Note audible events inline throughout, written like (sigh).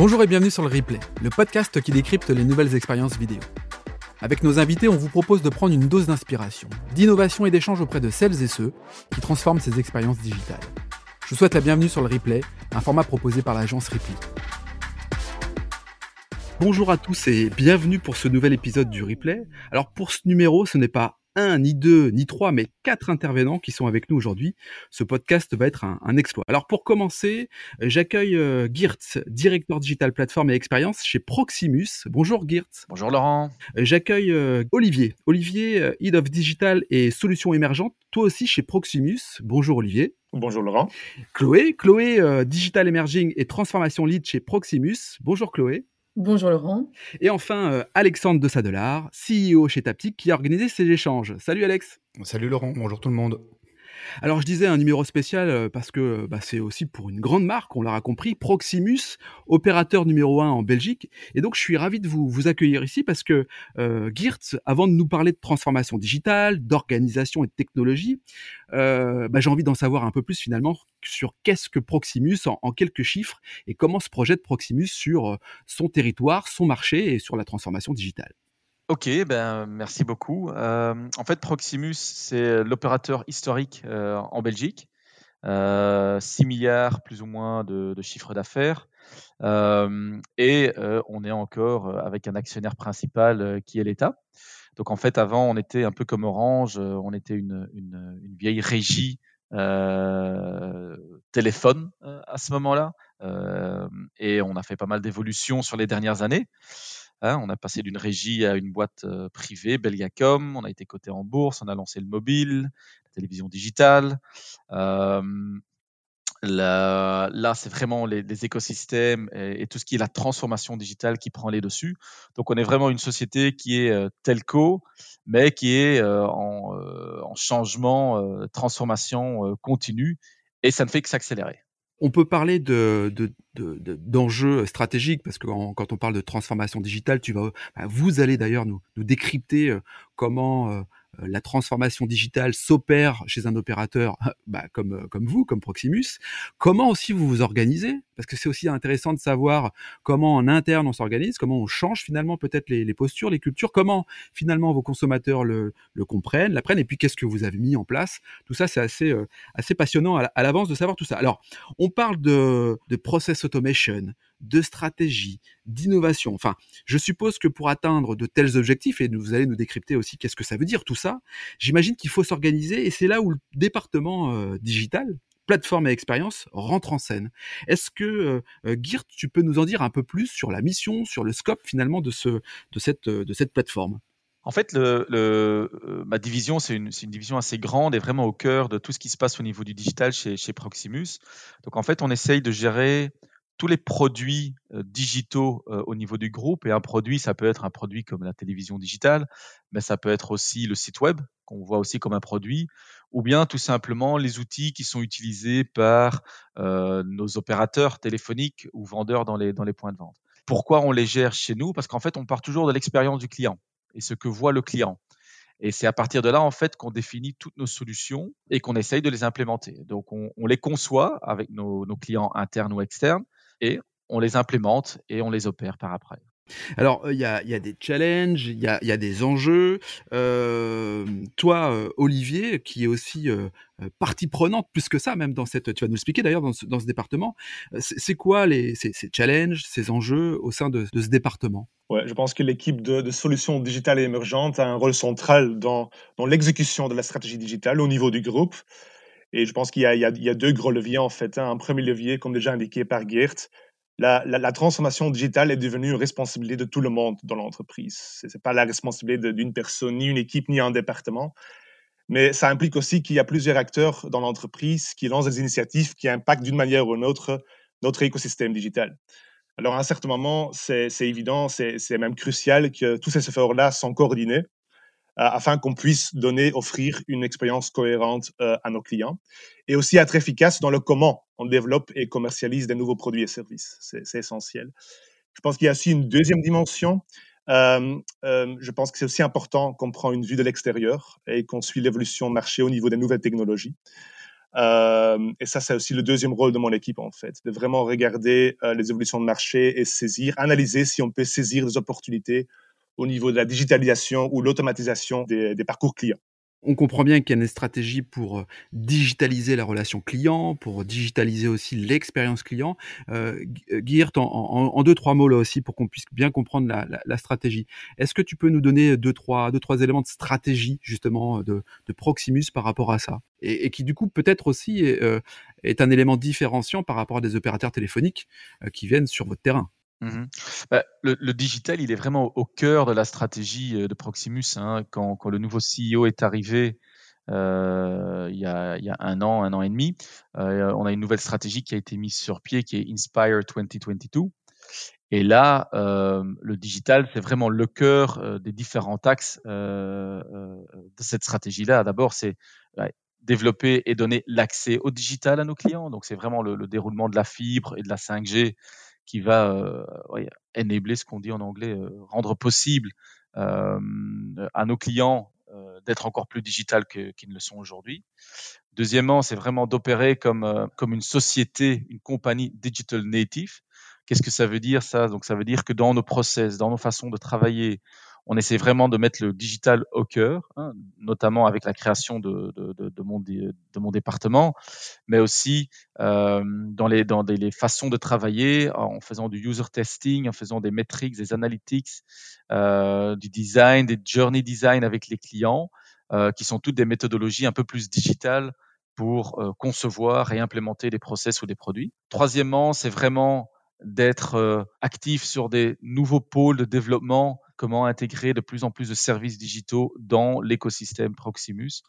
Bonjour et bienvenue sur le replay, le podcast qui décrypte les nouvelles expériences vidéo. Avec nos invités, on vous propose de prendre une dose d'inspiration, d'innovation et d'échange auprès de celles et ceux qui transforment ces expériences digitales. Je vous souhaite la bienvenue sur le replay, un format proposé par l'agence Ripley. Bonjour à tous et bienvenue pour ce nouvel épisode du replay. Alors pour ce numéro, ce n'est pas un, ni deux, ni trois, mais quatre intervenants qui sont avec nous aujourd'hui. Ce podcast va être un, exploit. Alors pour commencer, j'accueille euh, Geertz, directeur digital plateforme et expérience chez Proximus. Bonjour Geertz. Bonjour Laurent. J'accueille euh, Olivier. Olivier, euh, Head of Digital et Solutions émergentes, toi aussi chez Proximus. Bonjour Olivier. Bonjour Laurent. Chloé, Chloé, Digital Emerging et Transformation Lead chez Proximus. Bonjour Chloé. Bonjour Laurent. Et enfin, euh, Alexandre de Sadelard, CEO chez Taptic, qui a organisé ces échanges. Salut Alex. Salut Laurent, bonjour tout le monde. Alors je disais un numéro spécial euh, parce que bah, c'est aussi pour une grande marque, on l'aura compris, Proximus, opérateur numéro un en Belgique. Et donc je suis ravi de vous, accueillir ici parce que euh, avant de nous parler de transformation digitale, d'organisation et de technologie, euh, bah, j'ai envie d'en savoir un peu plus finalement sur qu'est-ce que Proximus en, en, quelques chiffres et comment se projette Proximus sur euh, son territoire, son marché et sur la transformation digitale. Ok, ben merci beaucoup. Euh, en fait, Proximus, c'est l'opérateur historique euh, en Belgique. Euh, 6 milliards plus ou moins de, de chiffre d'affaires. Euh, et on est encore avec un actionnaire principal qui est l'État. Donc en fait, avant, on était un peu comme Orange, on était une vieille régie téléphone à ce moment-là. et on a fait pas mal d'évolutions sur les dernières années. Hein, on a passé d'une régie à une boîte euh, privée, Belgacom. On a été coté en bourse. On a lancé le mobile, la télévision digitale. Euh, là, c'est vraiment les, écosystèmes et, tout ce qui est la transformation digitale qui prend les dessus. Donc, on est vraiment une société qui est euh, telco, mais qui est euh, en, changement, transformation continue, et ça ne fait que s'accélérer. On peut parler de, de, d'enjeux stratégiques parce que quand on parle de transformation digitale, tu vas, bah, vous allez d'ailleurs nous, décrypter comment euh, la transformation digitale s'opère chez un opérateur (laughs) bah, comme, euh, comme vous, comme Proximus. Comment aussi vous vous organisez? Parce que c'est aussi intéressant de savoir comment en interne on s'organise, comment on change finalement peut-être les, postures, les cultures, comment finalement vos consommateurs le, le comprennent, l'apprennent, et puis qu'est-ce que vous avez mis en place? Tout ça, c'est assez, euh, passionnant à l'avance de savoir tout ça. Alors, on parle de process automation, de stratégie, d'innovation. Enfin, je suppose que pour atteindre de tels objectifs, et vous allez nous décrypter aussi qu'est-ce que ça veut dire tout ça, j'imagine qu'il faut s'organiser et c'est là où le département euh, digital, plateforme et expérience rentre en scène. Est-ce que euh, euh Geert, tu peux nous en dire un peu plus sur la mission, sur le scope finalement de, ce, de, cette, euh, de cette plateforme? En fait, ma division, c'est une, une, division assez grande et vraiment au cœur de tout ce qui se passe au niveau du digital chez, chez Proximus. Donc, en fait, on essaye de gérer tous les produits euh, digitaux euh, au niveau du groupe. Et un produit, ça peut être un produit comme la télévision digitale, mais ça peut être aussi le site web, qu'on voit aussi comme un produit, ou bien tout simplement les outils qui sont utilisés par euh, nos opérateurs téléphoniques ou vendeurs dans les, points de vente. Pourquoi on les gère chez nous? Parce qu'en fait, on part toujours de l'expérience du client et ce que voit le client. Et c'est à partir de là, en fait, qu'on définit toutes nos solutions et qu'on essaye de les implémenter. Donc, on, les conçoit avec nos, clients internes ou externes et on les implémente et on les opère par après. Alors, il y, a, y, a, des challenges, il y a, y a, des enjeux. Euh, toi, euh, Olivier, qui est aussi euh, partie prenante, plus que ça, même dans cette, tu vas nous expliquer d'ailleurs dans, dans, ce département, c'est quoi les, ces, ces, challenges, ces enjeux au sein de, de ce département? Ouais, je pense que l'équipe de, de, solutions digitales et émergentes a un rôle central dans, dans l'exécution de la stratégie digitale au niveau du groupe. Et je pense qu'il y, a deux gros leviers en fait. Hein. Un premier levier, comme déjà indiqué par Geert, la, transformation digitale est devenue une responsabilité de tout le monde dans l'entreprise. Ce n'est pas la responsabilité d'une personne, ni une équipe, ni un département. Mais ça implique aussi qu'il y a plusieurs acteurs dans l'entreprise qui lancent des initiatives qui impactent d'une manière ou d'une autre notre écosystème digital. Alors, à un certain moment, c'est évident, c'est même crucial que tous ces efforts-là sont coordonnés afin qu'on puisse donner, offrir une expérience cohérente euh, à nos clients et aussi être efficace dans le comment on développe et commercialise des nouveaux produits et services. C'est essentiel. Je pense qu'il y a aussi une deuxième dimension. Euh, euh, je pense que c'est aussi important qu'on prend une vue de l'extérieur et qu'on suit l'évolution marché au niveau des nouvelles technologies. Euh, et ça, c'est aussi le deuxième rôle de mon équipe, en fait, de vraiment regarder euh, les évolutions de marché et saisir, analyser si on peut saisir des opportunités au niveau de la digitalisation ou l'automatisation des, parcours clients. On comprend bien qu'il y a une stratégie pour digitaliser la relation client, pour digitaliser aussi l'expérience client. Euh, Geert, en, deux, trois mots là aussi, pour qu'on puisse bien comprendre la, stratégie. Est-ce que tu peux nous donner deux trois, deux, trois éléments de stratégie, justement, de, Proximus par rapport à ça? Et, qui, du coup, peut-être aussi est, un élément différenciant par rapport à des opérateurs téléphoniques qui viennent sur votre terrain Mmh bah, le, digital, il est vraiment au, cœur de la stratégie euh, de Proximus. Hein. Quand, le nouveau CEO est arrivé euh, il, y a, un an, un an et demi, euh, on a une nouvelle stratégie qui a été mise sur pied, qui est Inspire 2022. Et là, le digital, c'est vraiment le cœur des différents axes de cette stratégie-là. D'abord, c'est développer et donner l'accès au digital à nos clients. Donc, c'est vraiment le, le, déroulement de la fibre et de la 5G qui va euh, enabler ce qu'on dit en anglais, euh, rendre possible euh, à nos clients d'être encore plus digital qu'ils ne le sont aujourd'hui. Deuxièmement, c'est vraiment d'opérer comme, comme une société, une compagnie digital native. Qu'est-ce que ça veut dire ça? Donc ça veut dire que dans nos process, dans nos façons de travailler, on essaie vraiment de mettre le digital au cœur, hein, notamment avec la création de, de, de, de, mon, de mon département, mais aussi euh, dans, les, dans les façons de travailler, en faisant du user testing, en faisant des metrics, des analytics, euh, du design, des journey design avec les clients, euh, qui sont toutes des méthodologies un peu plus digitales pour euh, concevoir et implémenter des process ou des produits. Troisièmement, c'est vraiment d'être euh, actif sur des nouveaux pôles de développement comment intégrer de plus en plus de services digitaux dans l'écosystème Proximus,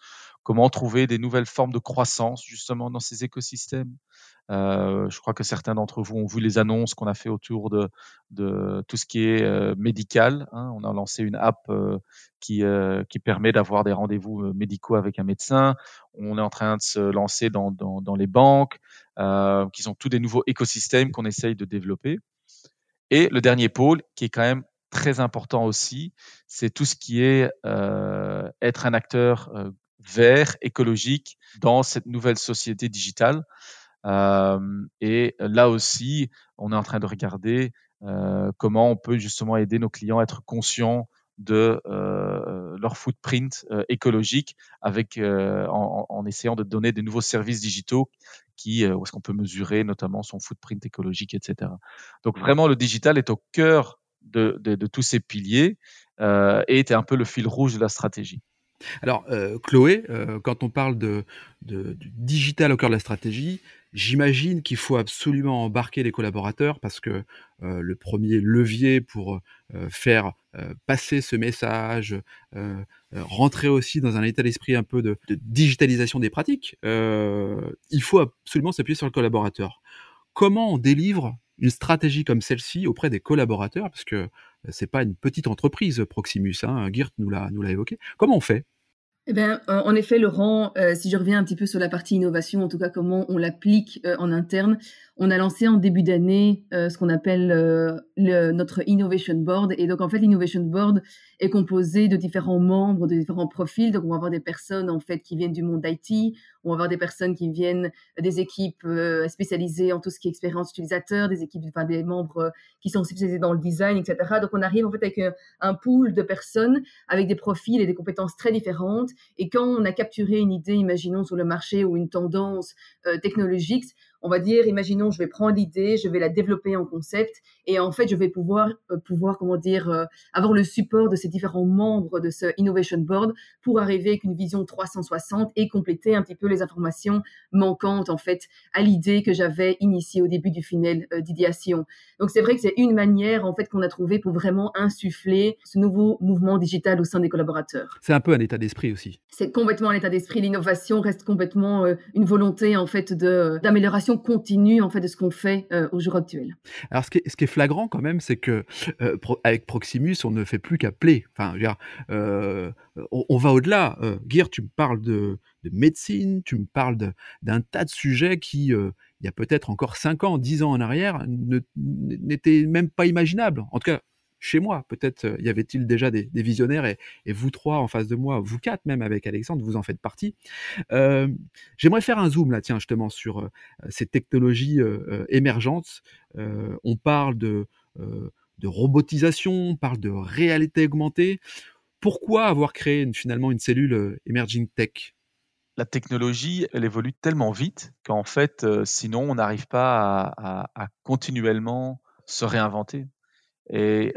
comment trouver des nouvelles formes de croissance justement dans ces écosystèmes. Euh, je crois que certains d'entre vous ont vu les annonces qu'on a fait autour de, tout ce qui est euh, médical. Hein. On a lancé une app euh, qui, permet d'avoir des rendez-vous médicaux avec un médecin. On est en train de se lancer dans, dans, dans les banques, qui sont tous des nouveaux écosystèmes qu'on essaye de développer. Et le dernier pôle, qui est quand même très important aussi, c'est tout ce qui est euh, être un acteur euh, vert, écologique dans cette nouvelle société digitale. Euh, et là aussi, on est en train de regarder comment on peut justement aider nos clients à être conscients de leur footprint écologique avec en, en, essayant de donner des nouveaux services digitaux qui où est-ce qu'on peut mesurer notamment son footprint écologique etc donc vraiment le digital est au cœur de, tous ces piliers euh, et était un peu le fil rouge de la stratégie. Alors, euh, Chloé, euh, quand on parle de, digital au cœur de la stratégie, j'imagine qu'il faut absolument embarquer les collaborateurs parce que le premier levier pour faire passer ce message, rentrer aussi dans un état d'esprit un peu de, de digitalisation des pratiques, il faut absolument s'appuyer sur le collaborateur. Comment on délivre une stratégie comme celle-ci auprès des collaborateurs, parce que c'est pas une petite entreprise Proximus, hein, Geert nous l'a nous l'a évoqué. Comment on fait? Eh bien, en effet, Laurent, euh, si je reviens un petit peu sur la partie innovation, en tout cas comment on l'applique euh, en interne, on a lancé en début d'année euh, ce qu'on appelle euh, notre Innovation Board. Et donc, en fait, l'Innovation Board est composé de différents membres, de différents profils. Donc, on va avoir des personnes, en fait, qui viennent du monde IT. On va avoir des personnes qui viennent des équipes euh, spécialisées en tout ce qui est expérience utilisateur, des équipes, enfin, des membres qui sont spécialisés dans le design, etc. Donc, on arrive, en fait, avec un pool de personnes avec des profils et des compétences très différentes. Et quand on a capturé une idée, imaginons, sur le marché ou une tendance technologique, on va dire, imaginons, je vais prendre l'idée, je vais la développer en concept, et en fait, je vais pouvoir, euh, pouvoir comment dire, euh, avoir le support de ces différents membres de ce Innovation Board pour arriver avec une vision 360 et compléter un petit peu les informations manquantes, en fait, à l'idée que j'avais initiée au début du funnel euh, d'idéation. Donc, c'est vrai que c'est une manière, en fait, qu'on a trouvé pour vraiment insuffler ce nouveau mouvement digital au sein des collaborateurs. C'est un peu un état d'esprit aussi. C'est complètement un état d'esprit. L'innovation reste complètement une volonté, en fait, d'amélioration continue en fait de ce qu'on fait euh, au jour actuel. Alors ce qui est, ce qui est flagrant quand même, c'est que euh, avec Proximus, on ne fait plus qu'appeler. Enfin, euh, on, va au-delà. Euh, tu me parles de, de médecine, tu me parles d'un tas de sujets qui, il y a peut-être encore 5 ans, 10 ans en arrière, n'étaient même pas imaginables. En tout cas, chez moi. Peut-être y avait-il déjà des, visionnaires et, vous trois en face de moi, vous quatre même avec Alexandre, vous en faites partie. J'aimerais faire un zoom là, tiens, justement, sur ces technologies émergentes. on parle de, robotisation, on parle de réalité augmentée. Pourquoi avoir créé finalement une cellule Emerging Tech? La technologie, elle évolue tellement vite qu'en fait, euh, sinon, on n'arrive pas à, continuellement se réinventer. Et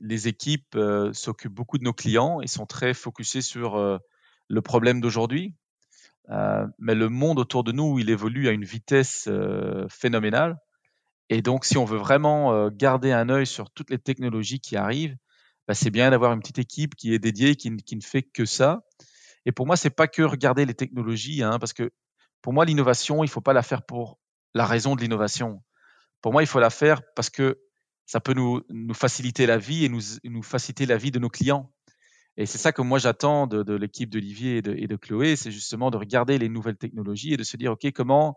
les équipes s'occupent beaucoup de nos clients et sont très focusées sur le problème d'aujourd'hui. mais le monde autour de nous, il évolue à une vitesse phénoménale. Et donc, si on veut vraiment garder un œil sur toutes les technologies qui arrivent, bah, c'est bien d'avoir une petite équipe qui est dédiée, qui, qui ne fait que ça et pour moi, c'est pas que regarder les technologies, hein, parce que pour moi, l'innovation, il faut pas la faire pour la raison de l'innovation. Pour moi, il faut la faire parce que ça peut nous, faciliter la vie et nous, faciliter la vie de nos clients. Et c'est ça que moi j'attends de, l'équipe d'Olivier et de, Chloé, c'est justement de regarder les nouvelles technologies et de se dire, OK, comment,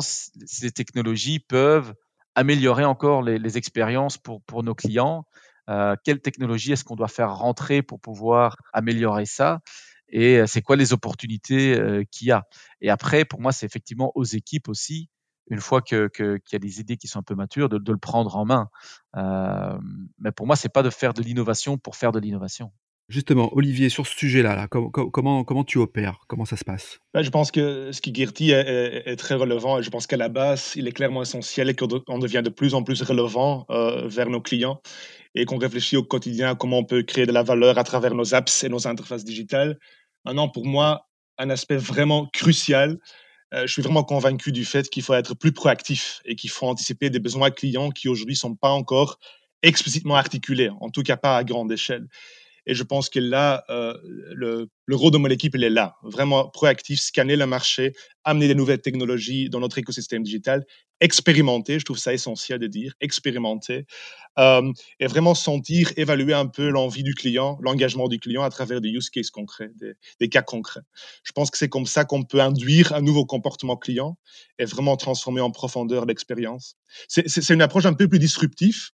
ces technologies peuvent améliorer encore les, expériences pour, pour nos clients? Euh, Quelle technologie est-ce qu'on doit faire rentrer pour pouvoir améliorer ça? Et euh, c'est quoi les opportunités euh, qu'il y a? Et après, pour moi, c'est effectivement aux équipes aussi, une fois qu'il que, y a des idées qui sont un peu matures, de, de le prendre en main. Euh, mais pour moi, c'est pas de faire de l'innovation pour faire de l'innovation. Justement, Olivier, sur ce sujet-là, là, comment, comment tu opères? Comment ça se passe? Ben, Je pense que ce qui Gertie est, est, très relevant et je pense qu'à la base, il est clairement essentiel et qu'on devient de plus en plus relevant euh, vers nos clients et qu'on réfléchit au quotidien à comment on peut créer de la valeur à travers nos apps et nos interfaces digitales. Maintenant, pour moi, un aspect vraiment crucial, euh, je suis vraiment convaincu du fait qu'il faut être plus proactif et qu'il faut anticiper des besoins clients qui aujourd'hui ne sont pas encore explicitement articulés, en tout cas pas à grande échelle. Et je pense que là, euh, le, le, rôle de mon équipe, il est là. Vraiment proactif, scanner le marché, amener des nouvelles technologies dans notre écosystème digital, expérimenter, je trouve ça essentiel de dire, expérimenter, euh, et vraiment sentir, évaluer un peu l'envie du client, l'engagement du client à travers des use cases concrets, des, des cas concrets. Je pense que c'est comme ça qu'on peut induire un nouveau comportement client et vraiment transformer en profondeur l'expérience. C'est une approche un peu plus disruptive,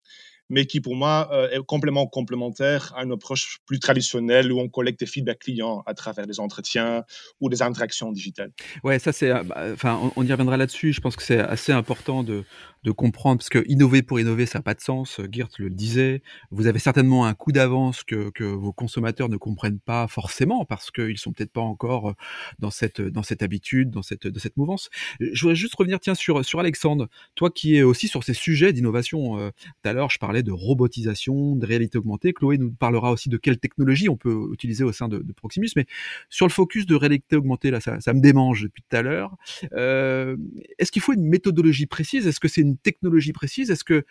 mais qui pour moi euh, est complémentaire à une approche plus traditionnelle où on collecte des feedbacks clients à travers des entretiens ou des interactions digitales. Ouais, ça c'est, euh, bah, enfin, on, y reviendra là-dessus. Je pense que c'est assez important de, de comprendre, parce que innover pour innover, ça n'a pas de sens. Geert le disait. Vous avez certainement un coup d'avance que, que vos consommateurs ne comprennent pas forcément, parce qu'ils sont peut-être pas encore euh, dans cette, dans cette habitude, dans cette, de cette mouvance. Je voudrais juste revenir, tiens, sur, sur Alexandre. Toi qui es aussi sur ces sujets d'innovation. tout à l'heure, je parlais de robotisation, de réalité augmentée. Chloé nous parlera aussi de quelle technologie on peut utiliser au sein de, Proximus. Mais sur le focus de réalité augmentée, là, ça, me démange depuis tout à l'heure. Euh, est-ce qu'il faut une méthodologie précise? Est-ce que c'est une technologie précise Est-ce que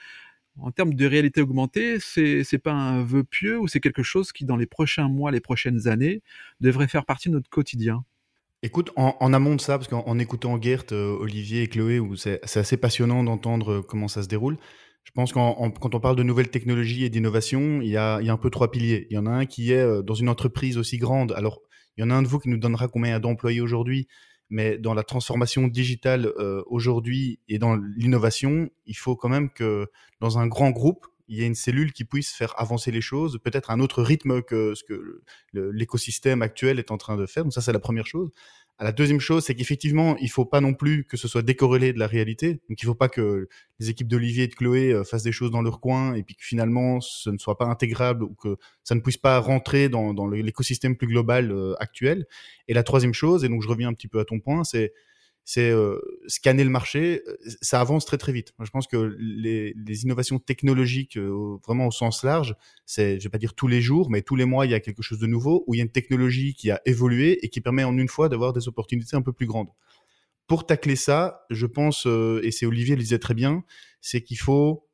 en termes de réalité augmentée, c'est c'est pas un vœu pieux ou c'est quelque chose qui dans les prochains mois, les prochaines années, devrait faire partie de notre quotidien? Écoute, en, amont de ça, parce qu'en écoutant Gert, euh, Olivier et Chloé, c'est assez passionnant d'entendre euh, comment ça se déroule. Je pense qu'en quand on parle de nouvelles technologies et d'innovation, il, il y a un peu trois piliers. Il y en a un qui est euh, dans une entreprise aussi grande. Alors, il y en a un de vous qui nous donnera combien d'employés aujourd'hui, mais dans la transformation digitale euh, aujourd'hui et dans l'innovation, il faut quand même que dans un grand groupe, il y ait une cellule qui puisse faire avancer les choses, peut-être à un autre rythme que ce que l'écosystème actuel est en train de faire. Donc ça, c'est la première chose. La deuxième chose, c'est qu'effectivement, il faut pas non plus que ce soit décorrélé de la réalité. Donc, il faut pas que les équipes d'Olivier et de Chloé euh, fassent des choses dans leur coin et puis que finalement, ce ne soit pas intégrable ou que ça ne puisse pas rentrer dans, dans l'écosystème plus global euh, actuel. Et la troisième chose, et donc je reviens un petit peu à ton point, c'est c'est euh, scanner le marché, euh, ça avance très très vite. je pense que les, les innovations technologiques, euh, vraiment au sens large, c'est, je vais pas dire tous les jours, mais tous les mois, il y a quelque chose de nouveau, où il y a une technologie qui a évolué et qui permet en une fois d'avoir des opportunités un peu plus grandes. Pour tacler ça, je pense, et c'est Olivier le disait très bien, c'est qu'il faut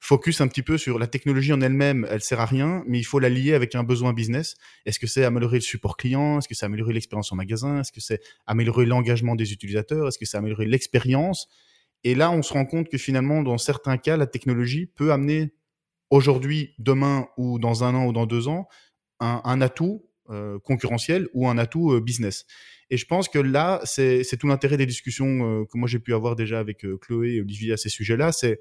focus un petit peu sur la technologie en elle-même, elle sert à rien, mais il faut la lier avec un besoin business. Est-ce que c'est améliorer le support client? Est-ce que c'est améliorer l'expérience en magasin? Est-ce que c'est améliorer l'engagement des utilisateurs? Est-ce que c'est améliorer l'expérience? Et là, on se rend compte que finalement, dans certains cas, la technologie peut amener aujourd'hui, demain ou dans un an ou dans deux ans, un, atout concurrentiel ou un atout business. Et je pense que là, c'est tout l'intérêt des discussions que moi j'ai pu avoir déjà avec Chloé et Olivier à ces sujets-là. C'est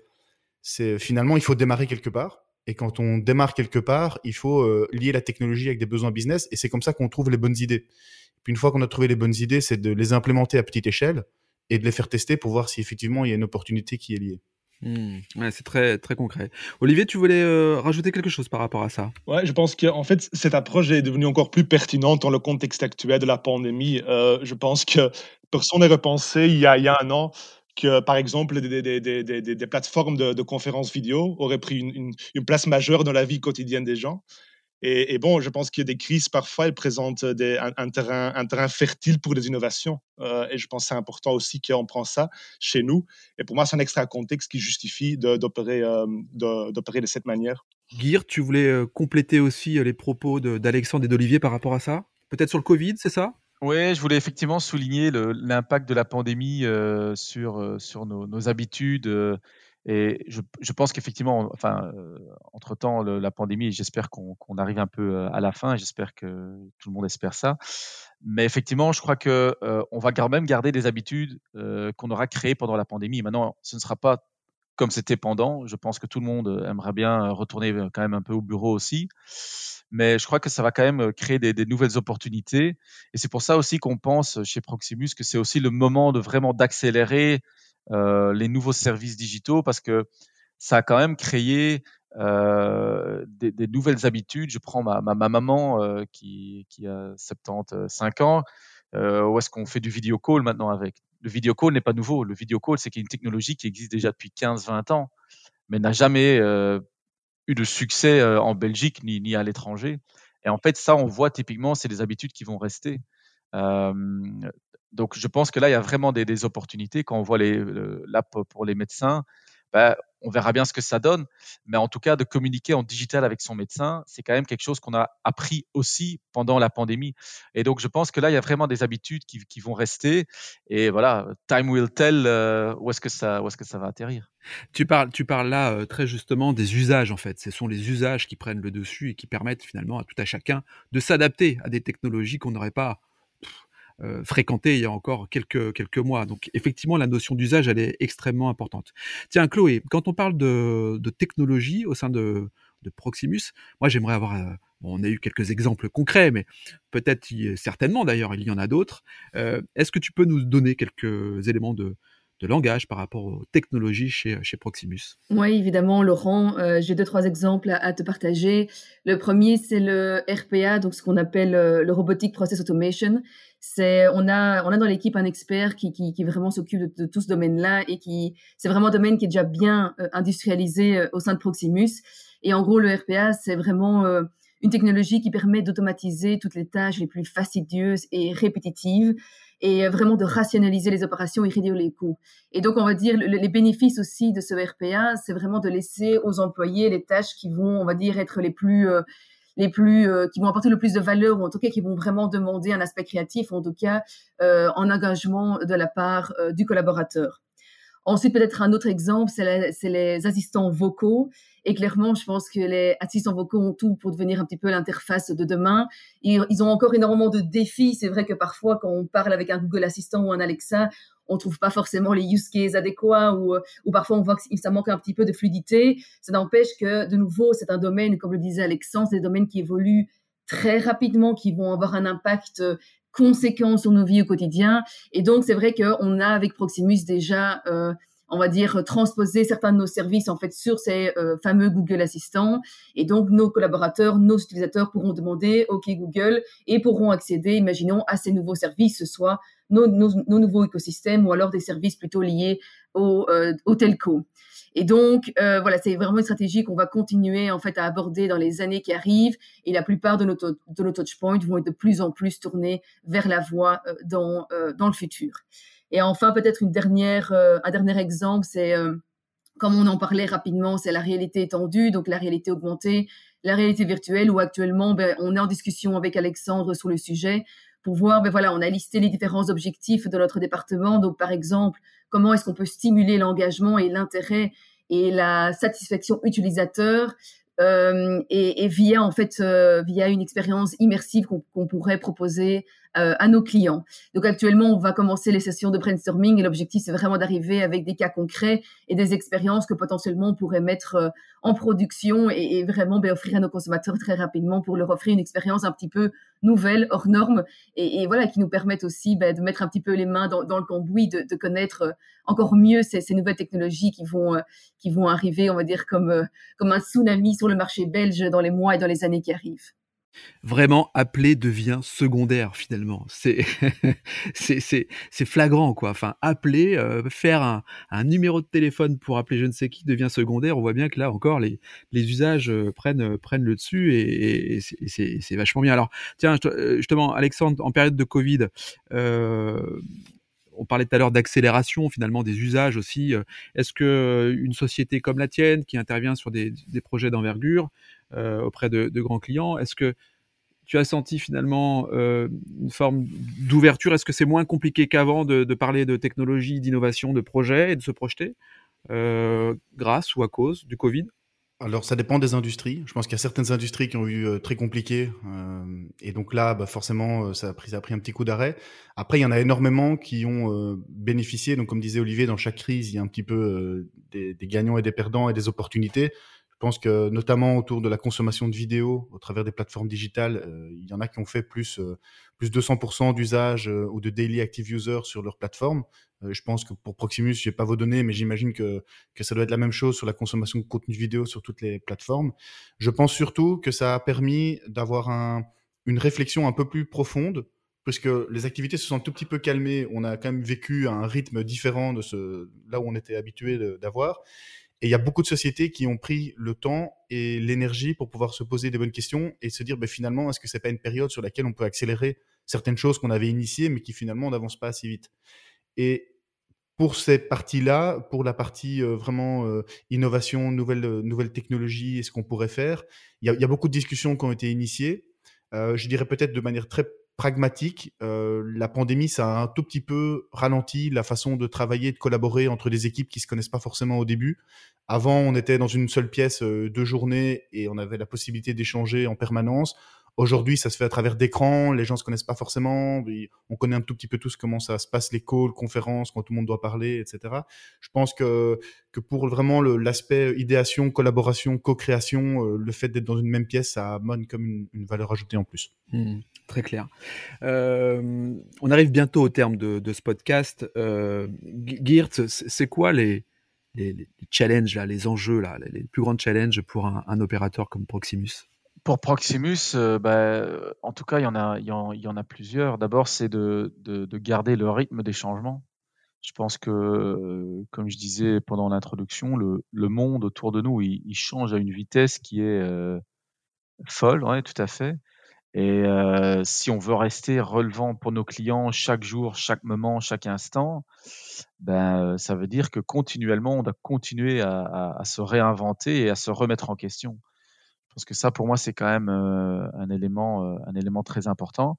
c'est finalement il faut démarrer quelque part. Et quand on démarre quelque part, il faut euh, lier la technologie avec des besoins business. Et c'est comme ça qu'on trouve les bonnes idées. Puis une fois qu'on a trouvé les bonnes idées, c'est de les implémenter à petite échelle et de les faire tester pour voir si effectivement il y a une opportunité qui est liée. Mmh. Ouais, c'est très, très concret. Olivier, tu voulais euh, rajouter quelque chose par rapport à ça? Ouais, je pense qu'en fait, cette approche est devenue encore plus pertinente dans le contexte actuel de la pandémie. Euh, je pense que personne n'a repensé il y, a, il y a un an que, par exemple, des, plateformes de, conférences vidéo auraient pris une, place majeure dans la vie quotidienne des gens. Et, bon, je pense qu'il y a des crises, parfois, elles présentent un, terrain, fertile pour des innovations. Euh, et je pense que c'est important aussi qu'on prend ça chez nous. Et pour moi, c'est un extra contexte qui justifie d'opérer euh, de, de, cette manière. Guire, tu voulais euh, compléter aussi les propos d'Alexandre et d'Olivier par rapport à ça? Peut-être sur le Covid, c'est ça? Oui, je voulais effectivement souligner l'impact de la pandémie euh, sur, euh, sur nos, habitudes. Euh, et je, je pense qu'effectivement, enfin, entre-temps, la pandémie, j'espère qu'on arrive un peu à la fin, j'espère que tout le monde espère ça. Mais effectivement, je crois que on va quand même garder des habitudes qu'on aura créées pendant la pandémie. Maintenant, ce ne sera pas comme c'était pendant. Je pense que tout le monde aimerait bien retourner quand même un peu au bureau aussi mais je crois que ça va quand même euh, créer des, nouvelles opportunités. Et c'est pour ça aussi qu'on pense chez Proximus que c'est aussi le moment de vraiment d'accélérer euh, les nouveaux services digitaux parce que ça a quand même créé euh, des, nouvelles habitudes. Je prends ma, ma, ma maman euh, qui, a 75 ans, euh, où est-ce qu'on fait du video call maintenant avec? Le video call n'est pas nouveau. Le video call, c'est une technologie qui existe déjà depuis 15-20 ans, mais n'a jamais euh, eu de succès euh, en Belgique ni, ni à l'étranger. Et en fait, ça, on voit typiquement, c'est des habitudes qui vont rester. Donc, je pense que là, il y a vraiment des, opportunités. Quand on voit l'app pour les médecins, bah, on verra bien ce que ça donne. Mais en tout cas, de communiquer en digital avec son médecin, c'est quand même quelque chose qu'on a appris aussi pendant la pandémie. Et donc, je pense que là, il y a vraiment des habitudes qui, vont rester. Et voilà, time will tell euh, où est-ce que ça, va atterrir. Tu parles, tu parles là euh, très justement des usages en fait. Ce sont les usages qui prennent le dessus et qui permettent finalement à tout à chacun de s'adapter à des technologies qu'on n'aurait pas euh, fréquenté il y a encore quelques, quelques mois. Donc effectivement, la notion d'usage, elle est extrêmement importante. Tiens, Chloé, quand on parle de, de technologie au sein de, de Proximus, moi j'aimerais avoir... Euh, on a eu quelques exemples concrets, mais peut-être, certainement d'ailleurs, il y en a d'autres. Euh, Est-ce que tu peux nous donner quelques éléments de, de langage par rapport aux technologies chez, chez Proximus? Oui, évidemment, Laurent. J'ai deux, trois exemples à, te partager. Le premier, c'est le RPA, donc ce qu'on appelle le Robotic Process Automation. On a, dans l'équipe un expert qui, vraiment s'occupe de, tout ce domaine-là et qui, c'est vraiment un domaine qui est déjà bien euh, industrialisé euh, au sein de Proximus. Et en gros, le RPA, c'est vraiment euh, une technologie qui permet d'automatiser toutes les tâches les plus fastidieuses et répétitives et vraiment de rationaliser les opérations et réduire les coûts. Et donc, on va dire, le, les bénéfices aussi de ce RPA, c'est vraiment de laisser aux employés les tâches qui vont, on va dire, être les plus, les plus, euh, qui vont apporter le plus de valeur, ou en tout cas qui vont vraiment demander un aspect créatif, en tout cas, euh, en engagement de la part euh, du collaborateur. Ensuite, peut-être un autre exemple, c'est les assistants vocaux. Et clairement, je pense que les assistants vocaux ont tout pour devenir un petit peu l'interface de demain. Ils, ont encore énormément de défis. C'est vrai que parfois, quand on parle avec un Google Assistant ou un Alexa, on trouve pas forcément les use cases adéquats ou, ou parfois on voit que ça manque un petit peu de fluidité. Ça n'empêche que, de nouveau, c'est un domaine, comme le disait Alexandre, des domaines qui évoluent très rapidement, qui vont avoir un impact conséquent sur nos vies au quotidien. Et donc, c'est vrai qu'on a avec Proximus déjà euh, on va dire, transposer certains de nos services en fait sur ces euh, fameux Google Assistants. Et donc, nos collaborateurs, nos utilisateurs pourront demander OK Google et pourront accéder, imaginons, à ces nouveaux services, ce soit nos, nouveaux écosystèmes ou alors des services plutôt liés au, euh, telco. Et donc, euh, voilà, c'est vraiment une stratégie qu'on va continuer en fait à aborder dans les années qui arrivent. Et la plupart de nos, de nos touchpoints vont être de plus en plus tournés vers la voie euh, dans, euh, dans le futur. Et enfin, peut-être une dernière, euh, un dernier exemple, c'est euh, comme on en parlait rapidement, c'est la réalité étendue, donc la réalité augmentée, la réalité virtuelle, où actuellement, ben, on est en discussion avec Alexandre sur le sujet pour voir, ben voilà, on a listé les différents objectifs de notre département. Donc, par exemple, comment est-ce qu'on peut stimuler l'engagement et l'intérêt et la satisfaction utilisateur euh, et, via en fait via une expérience immersive qu'on qu pourrait proposer euh, à nos clients. Donc actuellement, on va commencer les sessions de brainstorming et l'objectif, c'est vraiment d'arriver avec des cas concrets et des expériences que potentiellement on pourrait mettre euh, en production et, vraiment ben, offrir à nos consommateurs très rapidement pour leur offrir une expérience un petit peu nouvelle, hors norme et, voilà, qui nous permettent aussi ben, de mettre un petit peu les mains dans, le cambouis, de, connaître euh, encore mieux ces, nouvelles technologies qui vont, qui vont arriver, on va dire, comme, comme un tsunami sur le marché belge dans les mois et dans les années qui arrivent. Vraiment, appeler devient secondaire finalement. (laughs) C'est c'est flagrant quoi. Enfin, appeler, euh, faire un, un, numéro de téléphone pour appeler je ne sais qui devient secondaire. On voit bien que là encore les, les usages euh, prennent euh, prennent le dessus et, c'est vachement bien. Alors tiens, justement, Alexandre, en période de Covid. On parlait tout à l'heure d'accélération finalement des usages aussi. Est-ce que une société comme la tienne qui intervient sur des, des projets d'envergure auprès de, grands clients. Est-ce que tu as senti finalement euh, une forme d'ouverture? Est-ce que c'est moins compliqué qu'avant de, parler de technologie, d'innovation, de projet et de se projeter euh, grâce ou à cause du Covid? Alors, ça dépend des industries. Je pense qu'il y a certaines industries qui ont eu très compliqué. et donc là, bah, forcément, ça a, pris, un petit coup d'arrêt. Après, il y en a énormément qui ont bénéficié. Donc, comme disait Olivier, dans chaque crise, il y a un petit peu des, gagnants et des perdants et des opportunités. Je pense que notamment autour de la consommation de vidéos au travers des plateformes digitales, euh, il y en a qui ont fait plus euh, plus de 200% d'usage euh, ou de daily active users sur leur plateforme. je pense que pour Proximus, je n'ai pas vos données, mais j'imagine que, que ça doit être la même chose sur la consommation de contenu vidéo sur toutes les plateformes. Je pense surtout que ça a permis d'avoir un, une réflexion un peu plus profonde puisque les activités se sont un tout petit peu calmées. On a quand même vécu un rythme différent de ce là où on était habitué d'avoir. Et il y a beaucoup de sociétés qui ont pris le temps et l'énergie pour pouvoir se poser des bonnes questions et se dire ben, finalement, est-ce que c'est pas une période sur laquelle on peut accélérer certaines choses qu'on avait initiées mais qui finalement n'avancent pas assez vite? Et pour cette partie-là, pour la partie euh, vraiment euh, innovation, nouvelles euh, nouvelle technologies et ce qu'on pourrait faire, il y, y, a, beaucoup de discussions qui ont été initiées. je dirais peut-être de manière très pragmatique. Euh, la pandémie, ça a un tout petit peu ralenti la façon de travailler, de collaborer entre des équipes qui se connaissent pas forcément au début. Avant, on était dans une seule pièce euh, deux journées et on avait la possibilité d'échanger en permanence. Aujourd'hui, ça se fait à travers d'écrans, les gens se connaissent pas forcément, on connaît un tout petit peu tous comment ça se passe, les calls, conférences, quand tout le monde doit parler, etc. Je pense que, que pour vraiment l'aspect idéation, collaboration, co-création, euh, le fait d'être dans une même pièce, ça amène comme une, valeur ajoutée en plus. Mmh, très clair. Euh, on arrive bientôt au terme de, ce podcast. Euh, Geert, c'est quoi les, les, challenges, là, les enjeux, là, les plus grands challenges pour un opérateur comme Proximus? Pour Proximus, euh, bah, en tout cas, il y en a, plusieurs. D'abord, c'est de, de, garder le rythme des changements. Je pense que, euh, comme je disais pendant l'introduction, le, monde autour de nous, il, change à une vitesse qui est euh, folle, tout à fait. Et si on veut rester relevant pour nos clients chaque jour, chaque moment, chaque instant, ben, ça veut dire que continuellement, on doit continuer à se réinventer et à se remettre en question. Parce que ça, pour moi, c'est quand même euh, un élément, euh, un élément très important.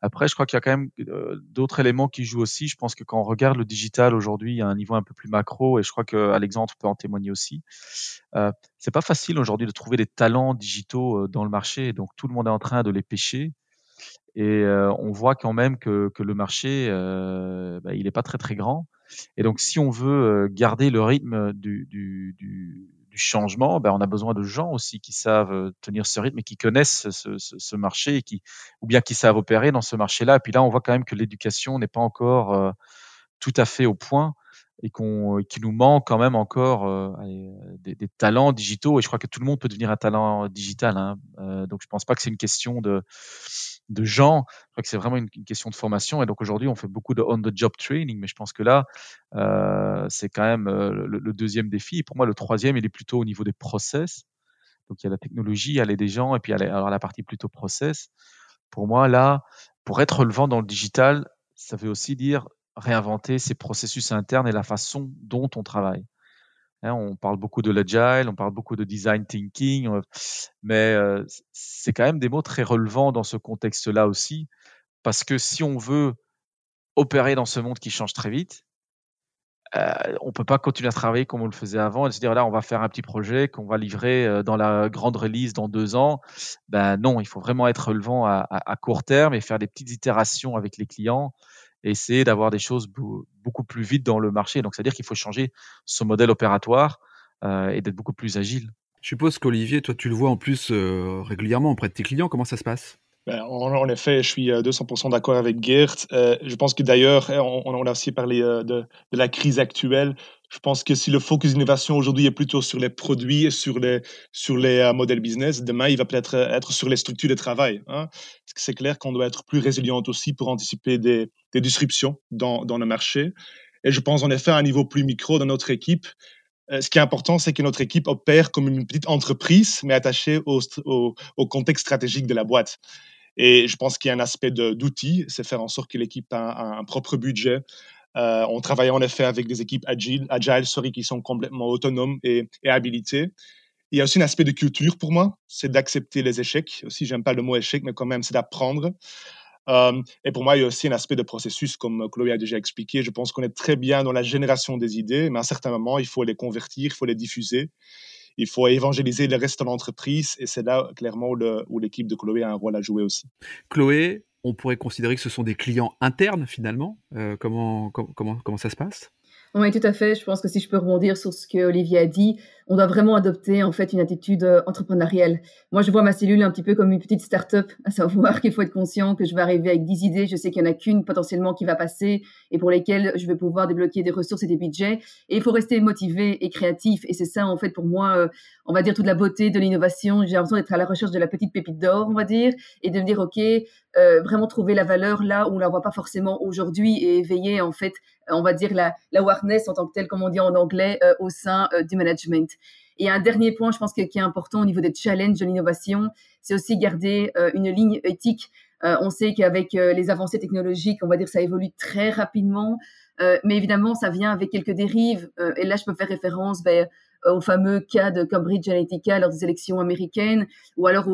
Après, je crois qu'il y a quand même euh, d'autres éléments qui jouent aussi. Je pense que quand on regarde le digital aujourd'hui, il y a un niveau un peu plus macro, et je crois que Alexandre peut en témoigner aussi. Euh, c'est pas facile aujourd'hui de trouver des talents digitaux dans le marché, donc tout le monde est en train de les pêcher. Et on voit quand même que, que le marché, bah, il n'est pas très très grand. Et donc, si on veut garder le rythme du, du, du du changement, ben, on a besoin de gens aussi qui savent euh, tenir ce rythme et qui connaissent ce, marché et qui, ou bien qui savent opérer dans ce marché-là. Et puis là, on voit quand même que l'éducation n'est pas encore euh, tout à fait au point et qu'on, qu'il nous manque quand même encore euh, des, des, talents digitaux. Et je crois que tout le monde peut devenir un talent digital. Hein. donc, je pense pas que c'est une question de de gens. Je crois que c'est vraiment une, question de formation. Et donc aujourd'hui, on fait beaucoup de on-the-job training, mais je pense que là, euh, c'est quand même euh, le, deuxième défi. Pour moi, le troisième, il est plutôt au niveau des process. Donc il y a la technologie, il les gens, et puis il y alors la partie plutôt process. Pour moi, là, pour être relevant dans le digital, ça veut aussi dire réinventer ses processus internes et la façon dont on travaille. Hein, on parle beaucoup de l'agile, on parle beaucoup de design thinking, euh, mais euh, c'est quand même des mots très relevants dans ce contexte-là aussi, parce que si on veut opérer dans ce monde qui change très vite, euh, on peut pas continuer à travailler comme on le faisait avant et se dire là on va faire un petit projet qu'on va livrer euh, dans la grande release dans deux ans. Ben non, il faut vraiment être relevant à, à, court terme et faire des petites itérations avec les clients essayer d'avoir des choses beaucoup plus vite dans le marché. Donc c'est à dire qu'il faut changer son modèle opératoire euh, et d'être beaucoup plus agile. Je suppose qu'Olivier, toi tu le vois en plus euh, régulièrement auprès de tes clients. Comment ça se passe? En, effet, je suis 200% euh, d'accord avec Gert. Euh, je pense que d'ailleurs, hein, on, a aussi parlé euh, de, la crise actuelle. Je pense que si le focus innovation aujourd'hui est plutôt sur les produits et sur les, sur les modèles business, demain, il va peut-être être sur les structures de travail. Hein. C'est clair qu'on doit être plus résilient aussi pour anticiper des, des disruptions dans, dans le marché. Et je pense en effet à un niveau plus micro dans notre équipe, ce qui est important, c'est que notre équipe opère comme une petite entreprise, mais attachée au, au, au contexte stratégique de la boîte. Et je pense qu'il y a un aspect d'outils, c'est faire en sorte que l'équipe a un, propre budget. Euh, on travaille en effet avec des équipes agiles, agile, sorry, qui sont complètement autonomes et, et habilitées. Il y a aussi un aspect de culture pour moi, c'est d'accepter les échecs. Aussi, j'aime pas le mot échec, mais quand même, c'est d'apprendre. Euh, et pour moi, il y a aussi un aspect de processus, comme Chloé a déjà expliqué. Je pense qu'on est très bien dans la génération des idées, mais à un certain moment, il faut les convertir, il faut les diffuser il faut évangéliser le reste de l'entreprise et c'est là clairement où l'équipe de Chloé a un rôle à jouer aussi. Chloé, on pourrait considérer que ce sont des clients internes finalement. Euh, comment, comment, comment ça se passe? Oui, tout à fait. Je pense que si je peux rebondir sur ce que Olivier a dit, on doit vraiment adopter en fait une attitude euh, entrepreneuriale. Moi, je vois ma cellule un petit peu comme une petite start-up, à savoir (laughs) qu'il faut être conscient que je vais arriver avec 10 idées. Je sais qu'il y en a qu'une potentiellement qui va passer et pour lesquelles je vais pouvoir débloquer des ressources et des budgets. Et il faut rester motivé et créatif. Et c'est ça, en fait, pour moi, euh, on va dire toute la beauté de l'innovation. J'ai l'impression d'être à la recherche de la petite pépite d'or, on va dire, et de me dire, OK, euh, vraiment trouver la valeur là où on la voit pas forcément aujourd'hui et éveiller, en fait, on va dire la, awareness en tant que telle, comme on dit en anglais, au sein du management. Et un dernier point, je pense que, qui est important au niveau des challenges de l'innovation, c'est aussi garder euh, une ligne éthique. on sait qu'avec les avancées technologiques, on va dire ça évolue très rapidement, mais évidemment, ça vient avec quelques dérives. et là, je peux faire référence ben, au fameux cas de Cambridge Analytica lors des élections américaines, ou alors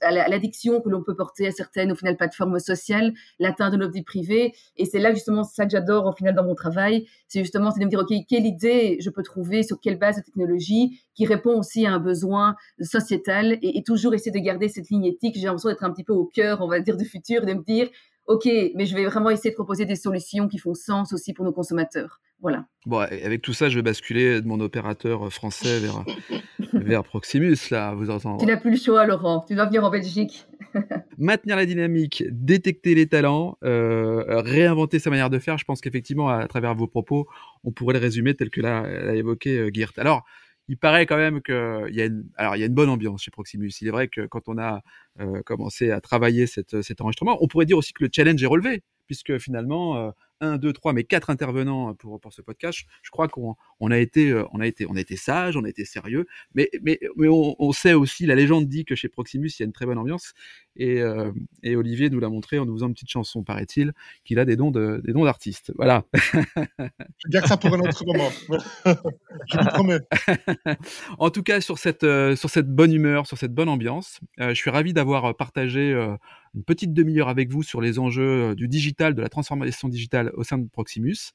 à l'addiction que l'on peut porter à certaines, au final, plateformes sociales, l'atteinte de notre vie privée. Et c'est là, justement, ça que j'adore, au final, dans mon travail. C'est justement, c'est de me dire, OK, quelle idée je peux trouver, sur quelle base de technologie, qui répond aussi à un besoin sociétal, et, et toujours essayer de garder cette ligne éthique. J'ai l'impression d'être un petit peu au cœur, on va dire, du futur, de me dire, OK, mais je vais vraiment essayer de proposer des solutions qui font sens aussi pour nos consommateurs. Voilà. Bon, avec tout ça, je vais basculer de mon opérateur français vers, (laughs) vers Proximus, là, vous entendez. Tu n'as plus le choix, Laurent. Tu dois venir en Belgique. (laughs) Maintenir la dynamique, détecter les talents, euh, réinventer sa manière de faire. Je pense qu'effectivement, à, travers vos propos, on pourrait le résumer tel que l'a évoqué euh, Geert. Alors, il paraît quand même qu'il y a une, alors il y a une bonne ambiance chez Proximus. Il est vrai que quand on a euh, commencé à travailler cette, cet enregistrement, on pourrait dire aussi que le challenge est relevé, puisque finalement, euh, un, deux, trois, mais quatre intervenants pour, pour ce podcast. Je crois qu'on on a été, euh, on a été, on a été sage, on a été sérieux, mais, mais, mais on, sait aussi, la légende dit que chez Proximus, il y a une très bonne ambiance. Et, euh, et Olivier nous l'a montré en nous faisant une petite chanson, paraît-il, qu'il a des dons de, des dons d'artiste. Voilà. (laughs) Je garde ça pour un autre moment. (laughs) je vous promets. (laughs) en tout cas, sur cette, euh, sur cette bonne humeur, sur cette bonne ambiance, je suis ravi d'avoir partagé une petite demi-heure avec vous sur les enjeux du digital, de la transformation digitale au sein de Proximus.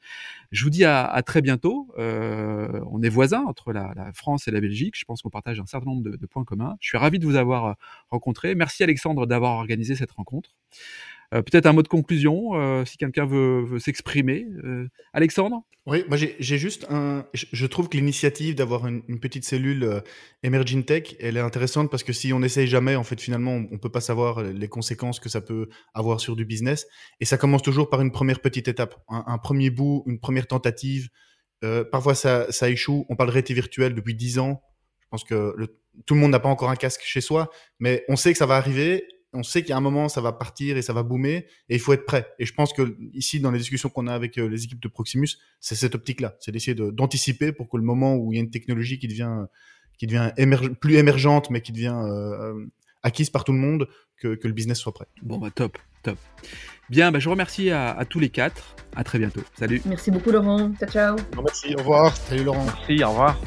Je vous dis à, très bientôt. Euh, on est voisins entre la, France et la Belgique. Je pense qu'on partage un certain nombre de, points communs. Je suis ravi de vous avoir euh, rencontré. Merci Alexandre d'avoir organisé cette rencontre. Euh, peut-être un mot de conclusion, si quelqu'un veut, s'exprimer. Alexandre? Oui, moi j'ai juste un. Je trouve que l'initiative d'avoir une, petite cellule Emerging Tech, elle est intéressante parce que si on n'essaye jamais, en fait, finalement, on ne peut pas savoir les conséquences que ça peut avoir sur du business. Et ça commence toujours par une première petite étape, un premier bout, une première tentative, euh, parfois, ça, ça, échoue. On parle de réalité virtuelle depuis 10 ans. Je pense que tout le monde n'a pas encore un casque chez soi, mais on sait que ça va arriver. On sait qu'il y a un moment, ça va partir et ça va boomer, et il faut être prêt. Et je pense que ici, dans les discussions qu'on a avec euh, les équipes de Proximus, c'est cette optique-là, c'est d'essayer d'anticiper pour que le moment où il y a une technologie qui devient, qui devient plus émergente, mais qui devient euh, acquise par tout le monde, que, que, le business soit prêt. Bon, bah top, top. Bien, bah, je vous remercie à, tous les quatre. À très bientôt. Salut. Merci beaucoup, Laurent. Ciao, ciao. merci, au revoir. Salut, Laurent. Merci, au revoir.